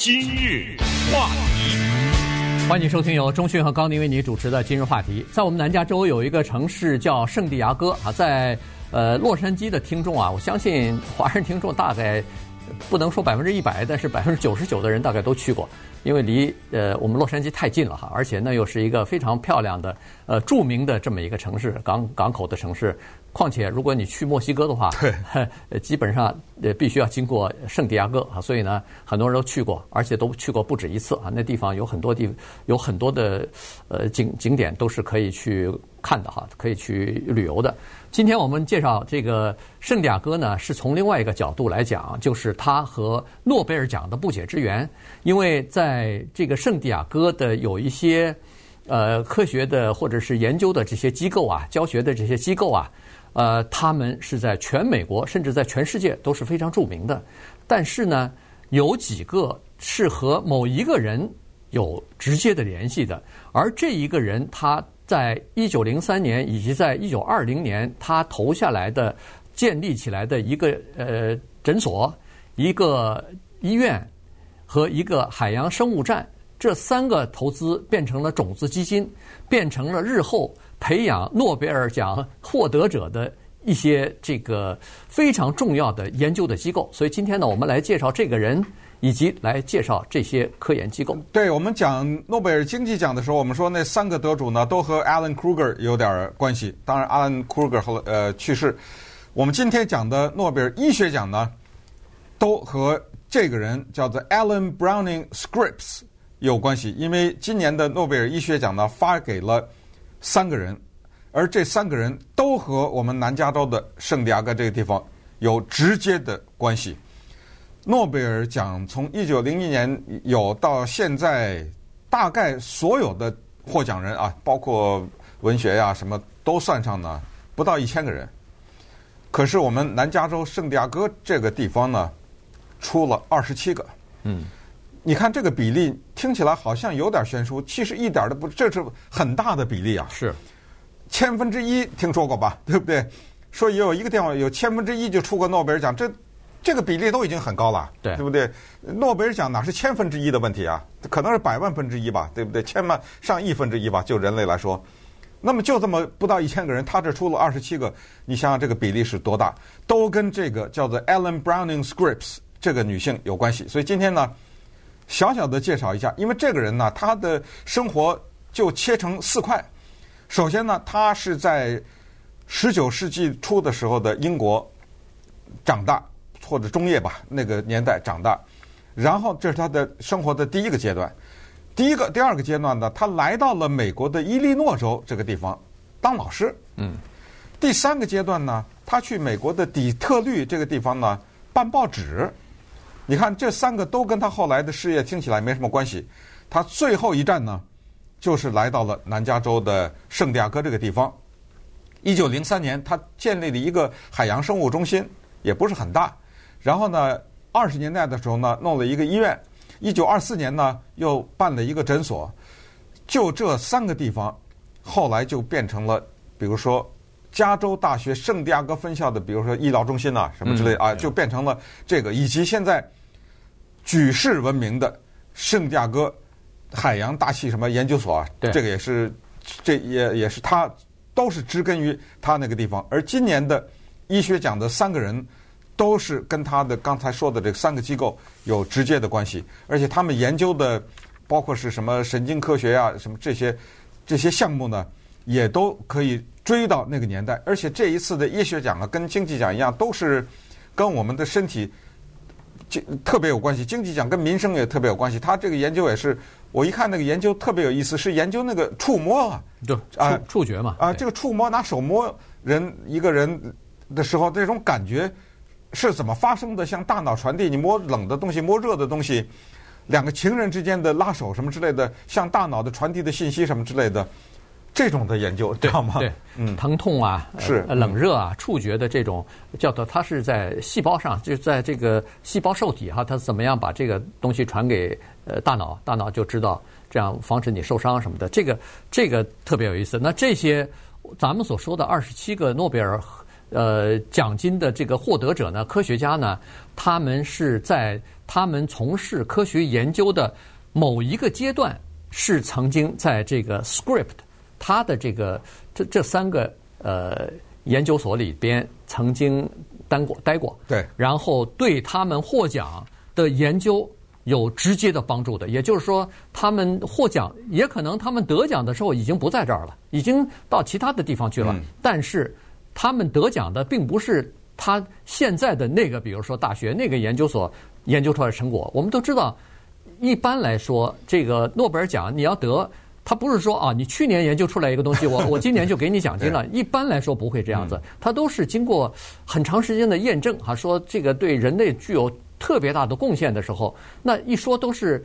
今日话题，欢迎收听由钟讯和高宁为你主持的今日话题。在我们南加州有一个城市叫圣地亚哥啊，在呃洛杉矶的听众啊，我相信华人听众大概不能说百分之一百，但是百分之九十九的人大概都去过。因为离呃我们洛杉矶太近了哈，而且呢又是一个非常漂亮的呃著名的这么一个城市，港港口的城市。况且如果你去墨西哥的话，对，基本上呃必须要经过圣地亚哥啊，所以呢很多人都去过，而且都去过不止一次啊。那地方有很多地有很多的呃景景点都是可以去看的哈，可以去旅游的。今天我们介绍这个圣地亚哥呢，是从另外一个角度来讲，就是它和诺贝尔奖的不解之缘。因为在这个圣地亚哥的有一些呃科学的或者是研究的这些机构啊，教学的这些机构啊，呃，他们是在全美国甚至在全世界都是非常著名的。但是呢，有几个是和某一个人有直接的联系的，而这一个人他。在一九零三年以及在一九二零年，他投下来的建立起来的一个呃诊所、一个医院和一个海洋生物站，这三个投资变成了种子基金，变成了日后培养诺贝尔奖获得者的一些这个非常重要的研究的机构。所以今天呢，我们来介绍这个人。以及来介绍这些科研机构。对，我们讲诺贝尔经济奖的时候，我们说那三个得主呢都和 Alan Kruger 有点关系。当然，Alan Kruger 后呃去世。我们今天讲的诺贝尔医学奖呢，都和这个人叫做 Alan Browning Scripps 有关系。因为今年的诺贝尔医学奖呢发给了三个人，而这三个人都和我们南加州的圣地亚哥这个地方有直接的关系。诺贝尔奖从一九零一年有到现在，大概所有的获奖人啊，包括文学呀、什么都算上呢，不到一千个人。可是我们南加州圣地亚哥这个地方呢，出了二十七个。嗯，你看这个比例听起来好像有点悬殊，其实一点都不，这是很大的比例啊。是，千分之一听说过吧？对不对？说也有一个电话有千分之一就出过诺贝尔奖，这。这个比例都已经很高了，对，对不对？诺贝尔奖哪是千分之一的问题啊？可能是百万分之一吧，对不对？千万上亿分之一吧，就人类来说，那么就这么不到一千个人，他这出了二十七个，你想想这个比例是多大？都跟这个叫做 Ellen Browning Scripps 这个女性有关系。所以今天呢，小小的介绍一下，因为这个人呢，他的生活就切成四块。首先呢，他是在十九世纪初的时候的英国长大。或者中叶吧，那个年代长大，然后这是他的生活的第一个阶段。第一个、第二个阶段呢，他来到了美国的伊利诺州这个地方当老师。嗯。第三个阶段呢，他去美国的底特律这个地方呢办报纸。你看，这三个都跟他后来的事业听起来没什么关系。他最后一站呢，就是来到了南加州的圣地亚哥这个地方。一九零三年，他建立了一个海洋生物中心，也不是很大。然后呢，二十年代的时候呢，弄了一个医院。一九二四年呢，又办了一个诊所。就这三个地方，后来就变成了，比如说加州大学圣地亚哥分校的，比如说医疗中心呐，什么之类啊，就变成了这个，以及现在举世闻名的圣地亚哥海洋大气什么研究所啊，这个也是，这也也是他都是植根于他那个地方。而今年的医学奖的三个人。都是跟他的刚才说的这三个机构有直接的关系，而且他们研究的包括是什么神经科学啊，什么这些这些项目呢，也都可以追到那个年代。而且这一次的医学奖啊，跟经济奖一样，都是跟我们的身体就特别有关系。经济奖跟民生也特别有关系。他这个研究也是，我一看那个研究特别有意思，是研究那个触摸啊，就啊触觉嘛啊，这个触摸拿手摸人一个人的时候，这种感觉。是怎么发生的？向大脑传递，你摸冷的东西，摸热的东西，两个情人之间的拉手什么之类的，向大脑的传递的信息什么之类的，这种的研究，知道吗？对，嗯，疼痛啊，是冷热啊，触觉的这种叫做它是在细胞上，就在这个细胞受体哈，它怎么样把这个东西传给呃大脑，大脑就知道这样防止你受伤什么的，这个这个特别有意思。那这些咱们所说的二十七个诺贝尔。呃，奖金的这个获得者呢，科学家呢，他们是在他们从事科学研究的某一个阶段是曾经在这个 Script，他的这个这这三个呃研究所里边曾经待过待过，对，然后对他们获奖的研究有直接的帮助的，也就是说，他们获奖也可能他们得奖的时候已经不在这儿了，已经到其他的地方去了，但是他们得奖的并不是。他现在的那个，比如说大学那个研究所研究出来的成果，我们都知道。一般来说，这个诺贝尔奖你要得，他不是说啊，你去年研究出来一个东西，我我今年就给你奖金了。一般来说不会这样子，他都是经过很长时间的验证，哈，说这个对人类具有特别大的贡献的时候，那一说都是。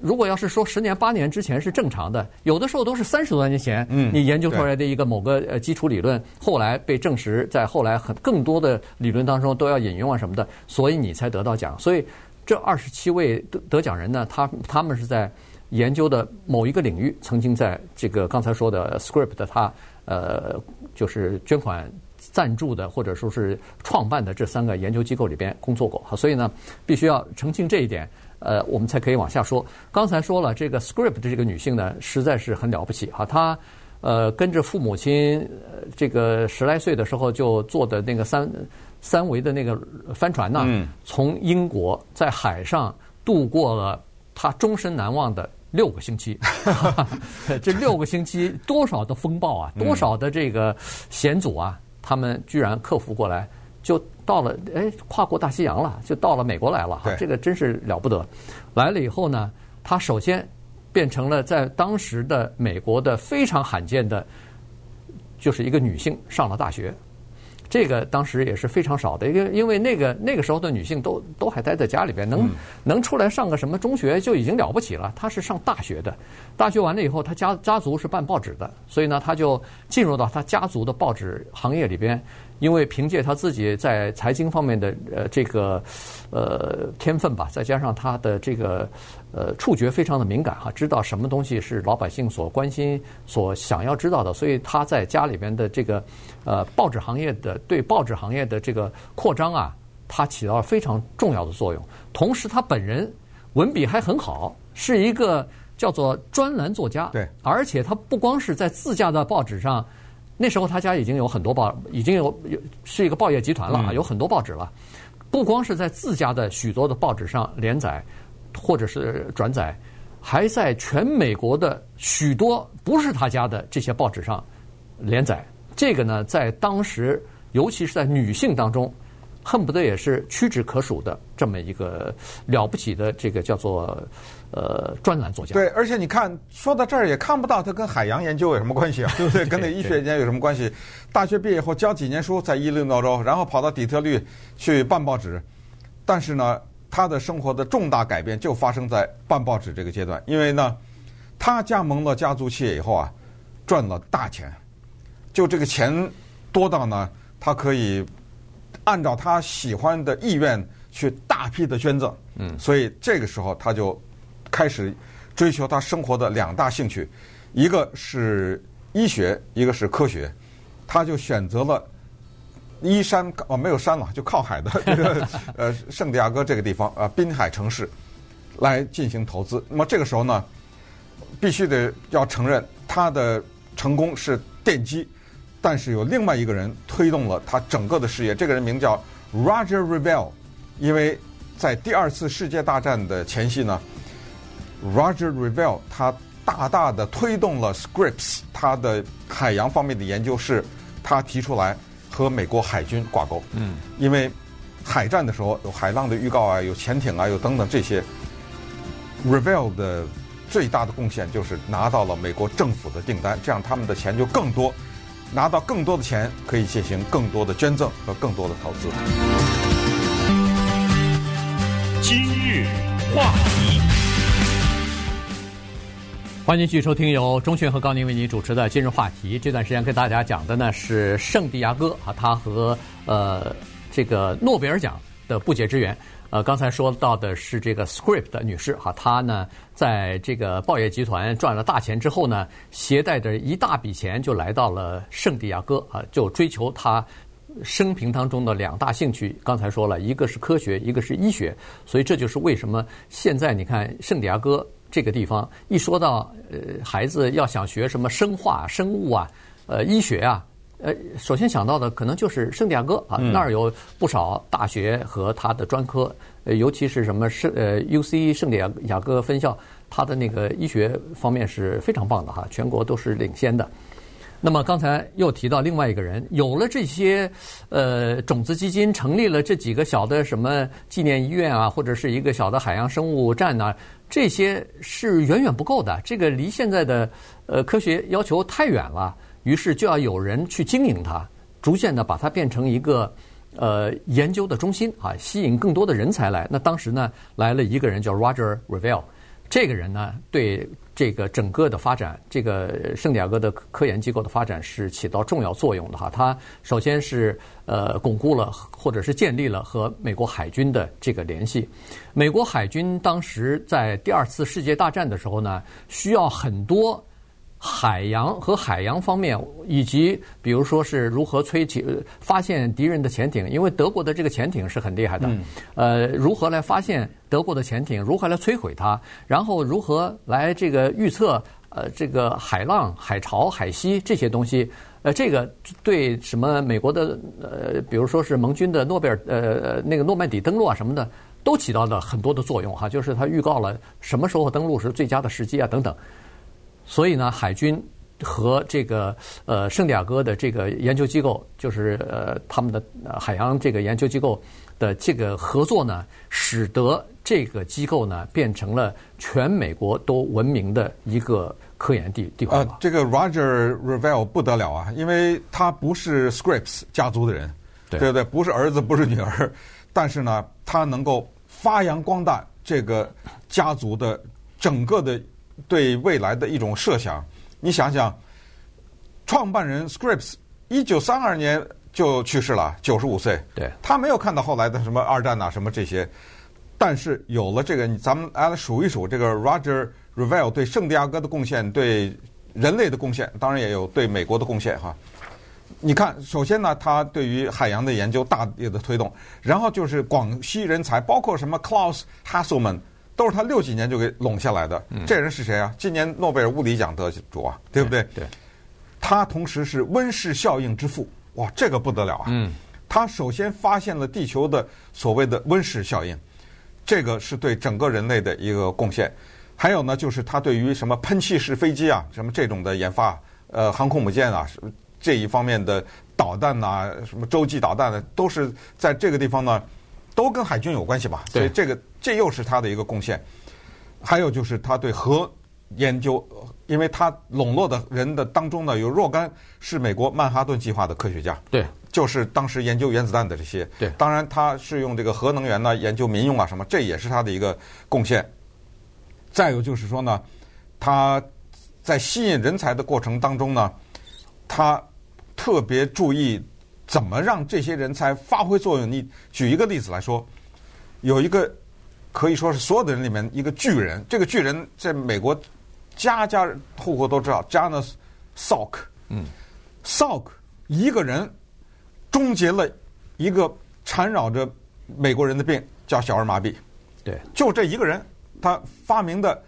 如果要是说十年八年之前是正常的，有的时候都是三十多年前，你研究出来的一个某个呃基础理论，后来被证实，在后来很更多的理论当中都要引用啊什么的，所以你才得到奖。所以这二十七位得得奖人呢，他他们是在研究的某一个领域，曾经在这个刚才说的 Script 的他呃就是捐款赞助的或者说是创办的这三个研究机构里边工作过。所以呢，必须要澄清这一点。呃，我们才可以往下说。刚才说了，这个 Script 的这个女性呢，实在是很了不起哈。她呃跟着父母亲，这个十来岁的时候就坐的那个三三维的那个帆船呢，从英国在海上度过了她终身难忘的六个星期。这六个星期多少的风暴啊，多少的这个险阻啊，他们居然克服过来。就到了，哎，跨过大西洋了，就到了美国来了。这个真是了不得。来了以后呢，他首先变成了在当时的美国的非常罕见的，就是一个女性上了大学。这个当时也是非常少的，因为因为那个那个时候的女性都都还待在家里边，能能出来上个什么中学就已经了不起了。她是上大学的，大学完了以后，她家家族是办报纸的，所以呢，她就进入到她家族的报纸行业里边。因为凭借他自己在财经方面的呃这个呃天分吧，再加上他的这个呃触觉非常的敏感哈，知道什么东西是老百姓所关心、所想要知道的，所以他在家里边的这个呃报纸行业的对报纸行业的这个扩张啊，他起到了非常重要的作用。同时，他本人文笔还很好，是一个叫做专栏作家。对，而且他不光是在自家的报纸上。那时候他家已经有很多报，已经有有是一个报业集团了啊，有很多报纸了。不光是在自家的许多的报纸上连载，或者是转载，还在全美国的许多不是他家的这些报纸上连载。这个呢，在当时，尤其是在女性当中。恨不得也是屈指可数的这么一个了不起的这个叫做呃专栏作家。对，而且你看说到这儿也看不到他跟海洋研究有什么关系啊，对不对？跟那医学研究有什么关系？大学毕业后教几年书在伊利诺州，然后跑到底特律去办报纸。但是呢，他的生活的重大改变就发生在办报纸这个阶段，因为呢，他加盟了家族企业以后啊，赚了大钱，就这个钱多到呢，他可以。按照他喜欢的意愿去大批的捐赠，嗯，所以这个时候他就开始追求他生活的两大兴趣，一个是医学，一个是科学，他就选择了依山哦，没有山了，就靠海的 这个呃圣地亚哥这个地方啊，滨海城市来进行投资。那么这个时候呢，必须得要承认他的成功是奠基。但是有另外一个人推动了他整个的事业，这个人名叫 Roger Revelle，因为在第二次世界大战的前夕呢，Roger Revelle 他大大的推动了 Scripps 他的海洋方面的研究，是他提出来和美国海军挂钩。嗯，因为海战的时候有海浪的预告啊，有潜艇啊，有等等这些，Revelle 的最大的贡献就是拿到了美国政府的订单，这样他们的钱就更多。拿到更多的钱，可以进行更多的捐赠和更多的投资。今日话题，欢迎继续收听由钟迅和高宁为您主持的《今日话题》。这段时间跟大家讲的呢是圣地亚哥啊，他和呃这个诺贝尔奖的不解之缘。呃，刚才说到的是这个 Script 女士哈，她呢在这个报业集团赚了大钱之后呢，携带着一大笔钱就来到了圣地亚哥啊，就追求她生平当中的两大兴趣，刚才说了一个是科学，一个是医学，所以这就是为什么现在你看圣地亚哥这个地方一说到呃孩子要想学什么生化、生物啊，呃医学啊，呃首先想到的可能就是圣地亚哥啊，嗯、那儿有不少大学和它的专科，呃尤其是什么圣呃 UC 圣地亚亚哥分校，它的那个医学方面是非常棒的哈，全国都是领先的。那么刚才又提到另外一个人，有了这些呃种子基金，成立了这几个小的什么纪念医院啊，或者是一个小的海洋生物站呐、啊，这些是远远不够的。这个离现在的呃科学要求太远了，于是就要有人去经营它，逐渐的把它变成一个呃研究的中心啊，吸引更多的人才来。那当时呢来了一个人叫 Roger Revelle，这个人呢对。这个整个的发展，这个圣地亚哥的科研机构的发展是起到重要作用的哈。他首先是呃巩固了或者是建立了和美国海军的这个联系。美国海军当时在第二次世界大战的时候呢，需要很多。海洋和海洋方面，以及比如说是如何摧起、发现敌人的潜艇，因为德国的这个潜艇是很厉害的。嗯、呃，如何来发现德国的潜艇？如何来摧毁它？然后如何来这个预测？呃，这个海浪、海潮、海汐这些东西，呃，这个对什么美国的呃，比如说是盟军的诺贝尔呃那个诺曼底登陆啊什么的，都起到了很多的作用哈。就是它预告了什么时候登陆是最佳的时机啊等等。所以呢，海军和这个呃圣地亚哥的这个研究机构，就是呃他们的海洋这个研究机构的这个合作呢，使得这个机构呢变成了全美国都闻名的一个科研地地方。呃，这个 Roger Revelle 不得了啊，因为他不是 Scripps 家族的人，对，对不对？不是儿子，不是女儿，但是呢，他能够发扬光大这个家族的整个的。对未来的一种设想，你想想，创办人 Scripps 一九三二年就去世了，九十五岁。对，他没有看到后来的什么二战呐、啊，什么这些，但是有了这个，咱们来数一数这个 Roger Revelle 对圣地亚哥的贡献，对人类的贡献，当然也有对美国的贡献哈。你看，首先呢，他对于海洋的研究大力的推动，然后就是广西人才，包括什么 Klaus Hasselmann。都是他六几年就给拢下来的。嗯、这人是谁啊？今年诺贝尔物理奖得主啊，对不对？对。对他同时是温室效应之父，哇，这个不得了啊！嗯。他首先发现了地球的所谓的温室效应，这个是对整个人类的一个贡献。还有呢，就是他对于什么喷气式飞机啊，什么这种的研发，呃，航空母舰啊，这一方面的导弹呐、啊，什么洲际导弹的，都是在这个地方呢。都跟海军有关系吧，所以这个这又是他的一个贡献。还有就是他对核研究，因为他笼络的人的当中呢，有若干是美国曼哈顿计划的科学家，对，就是当时研究原子弹的这些，对。当然他是用这个核能源呢研究民用啊什么，这也是他的一个贡献。再有就是说呢，他在吸引人才的过程当中呢，他特别注意。怎么让这些人才发挥作用？你举一个例子来说，有一个可以说是所有的人里面一个巨人，这个巨人在美国家家户户都知道，Janus Salk。嗯，Salk 一个人终结了一个缠绕着美国人的病，叫小儿麻痹。对，就这一个人，他发明的，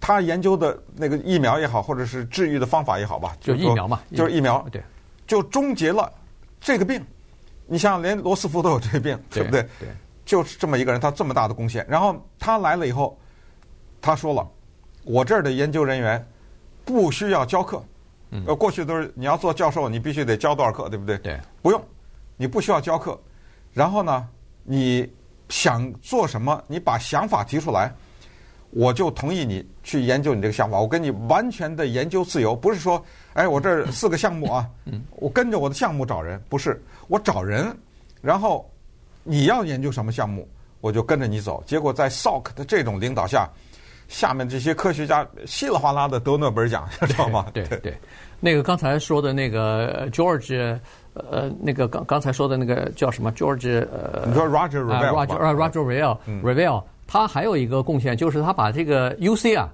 他研究的那个疫苗也好，或者是治愈的方法也好吧，就疫苗嘛，就是疫苗。对，就终结了。这个病，你像连罗斯福都有这个病，对不对？对，就是这么一个人，他这么大的贡献。然后他来了以后，他说了：“我这儿的研究人员不需要教课，呃，过去都是你要做教授，你必须得教多少课，对不对？对，不用，你不需要教课。然后呢，你想做什么，你把想法提出来。”我就同意你去研究你这个想法，我跟你完全的研究自由，不是说，哎，我这儿四个项目啊，我跟着我的项目找人，不是，我找人，然后你要研究什么项目，我就跟着你走。结果在 sock 的这种领导下，下面这些科学家稀里哗啦的得诺贝尔奖，知道吗？对对，对，那个刚才说的那个 George，呃，那个刚刚才说的那个叫什么 George？呃，你说 Roger Revelle，Roger Revelle，Revelle。他还有一个贡献，就是他把这个 UC 啊，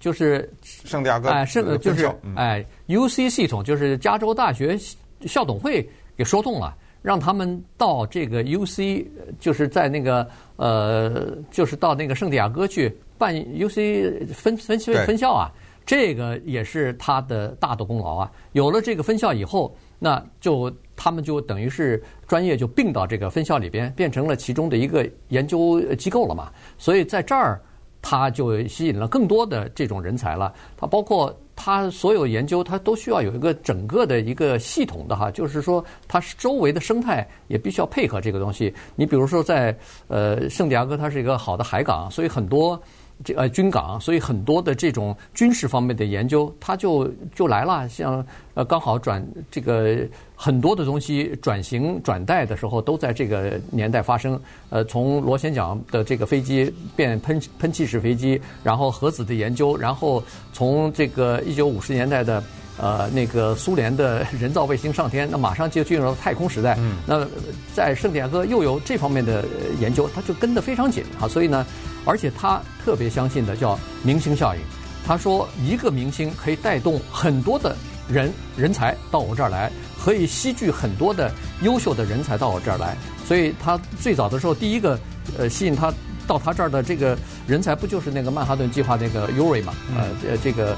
就是圣地亚哥哎，圣就是哎 UC 系统，就是加州大学校董会给说动了，让他们到这个 UC，就是在那个呃，就是到那个圣地亚哥去办 UC 分分分分校啊，这个也是他的大的功劳啊。有了这个分校以后，那就他们就等于是专业就并到这个分校里边，变成了其中的一个研究机构了嘛。所以在这儿，他就吸引了更多的这种人才了。他包括。它所有研究，它都需要有一个整个的一个系统的哈，就是说，它周围的生态也必须要配合这个东西。你比如说，在呃圣地亚哥，它是一个好的海港，所以很多这呃军港，所以很多的这种军事方面的研究，它就就来了。像呃刚好转这个。很多的东西转型转代的时候，都在这个年代发生。呃，从螺旋桨的这个飞机变喷喷气式飞机，然后核子的研究，然后从这个一九五十年代的呃那个苏联的 人造卫星上天，那马上就进入了太空时代。嗯。那在圣地亚哥又有这方面的研究，它就跟得非常紧啊。所以呢，而且他特别相信的叫明星效应。他说，一个明星可以带动很多的人人才到我这儿来。可以吸聚很多的优秀的人才到我这儿来，所以他最早的时候，第一个呃吸引他到他这儿的这个人才，不就是那个曼哈顿计划那个 Urey 嘛？呃，这这个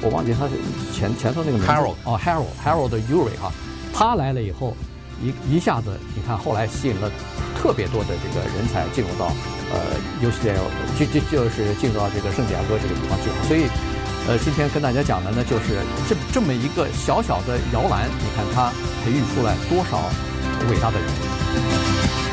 我忘记他前前头那个名字。Harold 哦，Harold Harold 的 Urey 哈，他来了以后，一一下子你看后来吸引了特别多的这个人才进入到呃尤其在就就就是进入到这个圣地亚哥这个地方去了，所以。呃，今天跟大家讲的呢，就是这这么一个小小的摇篮，你看它培育出来多少伟大的人。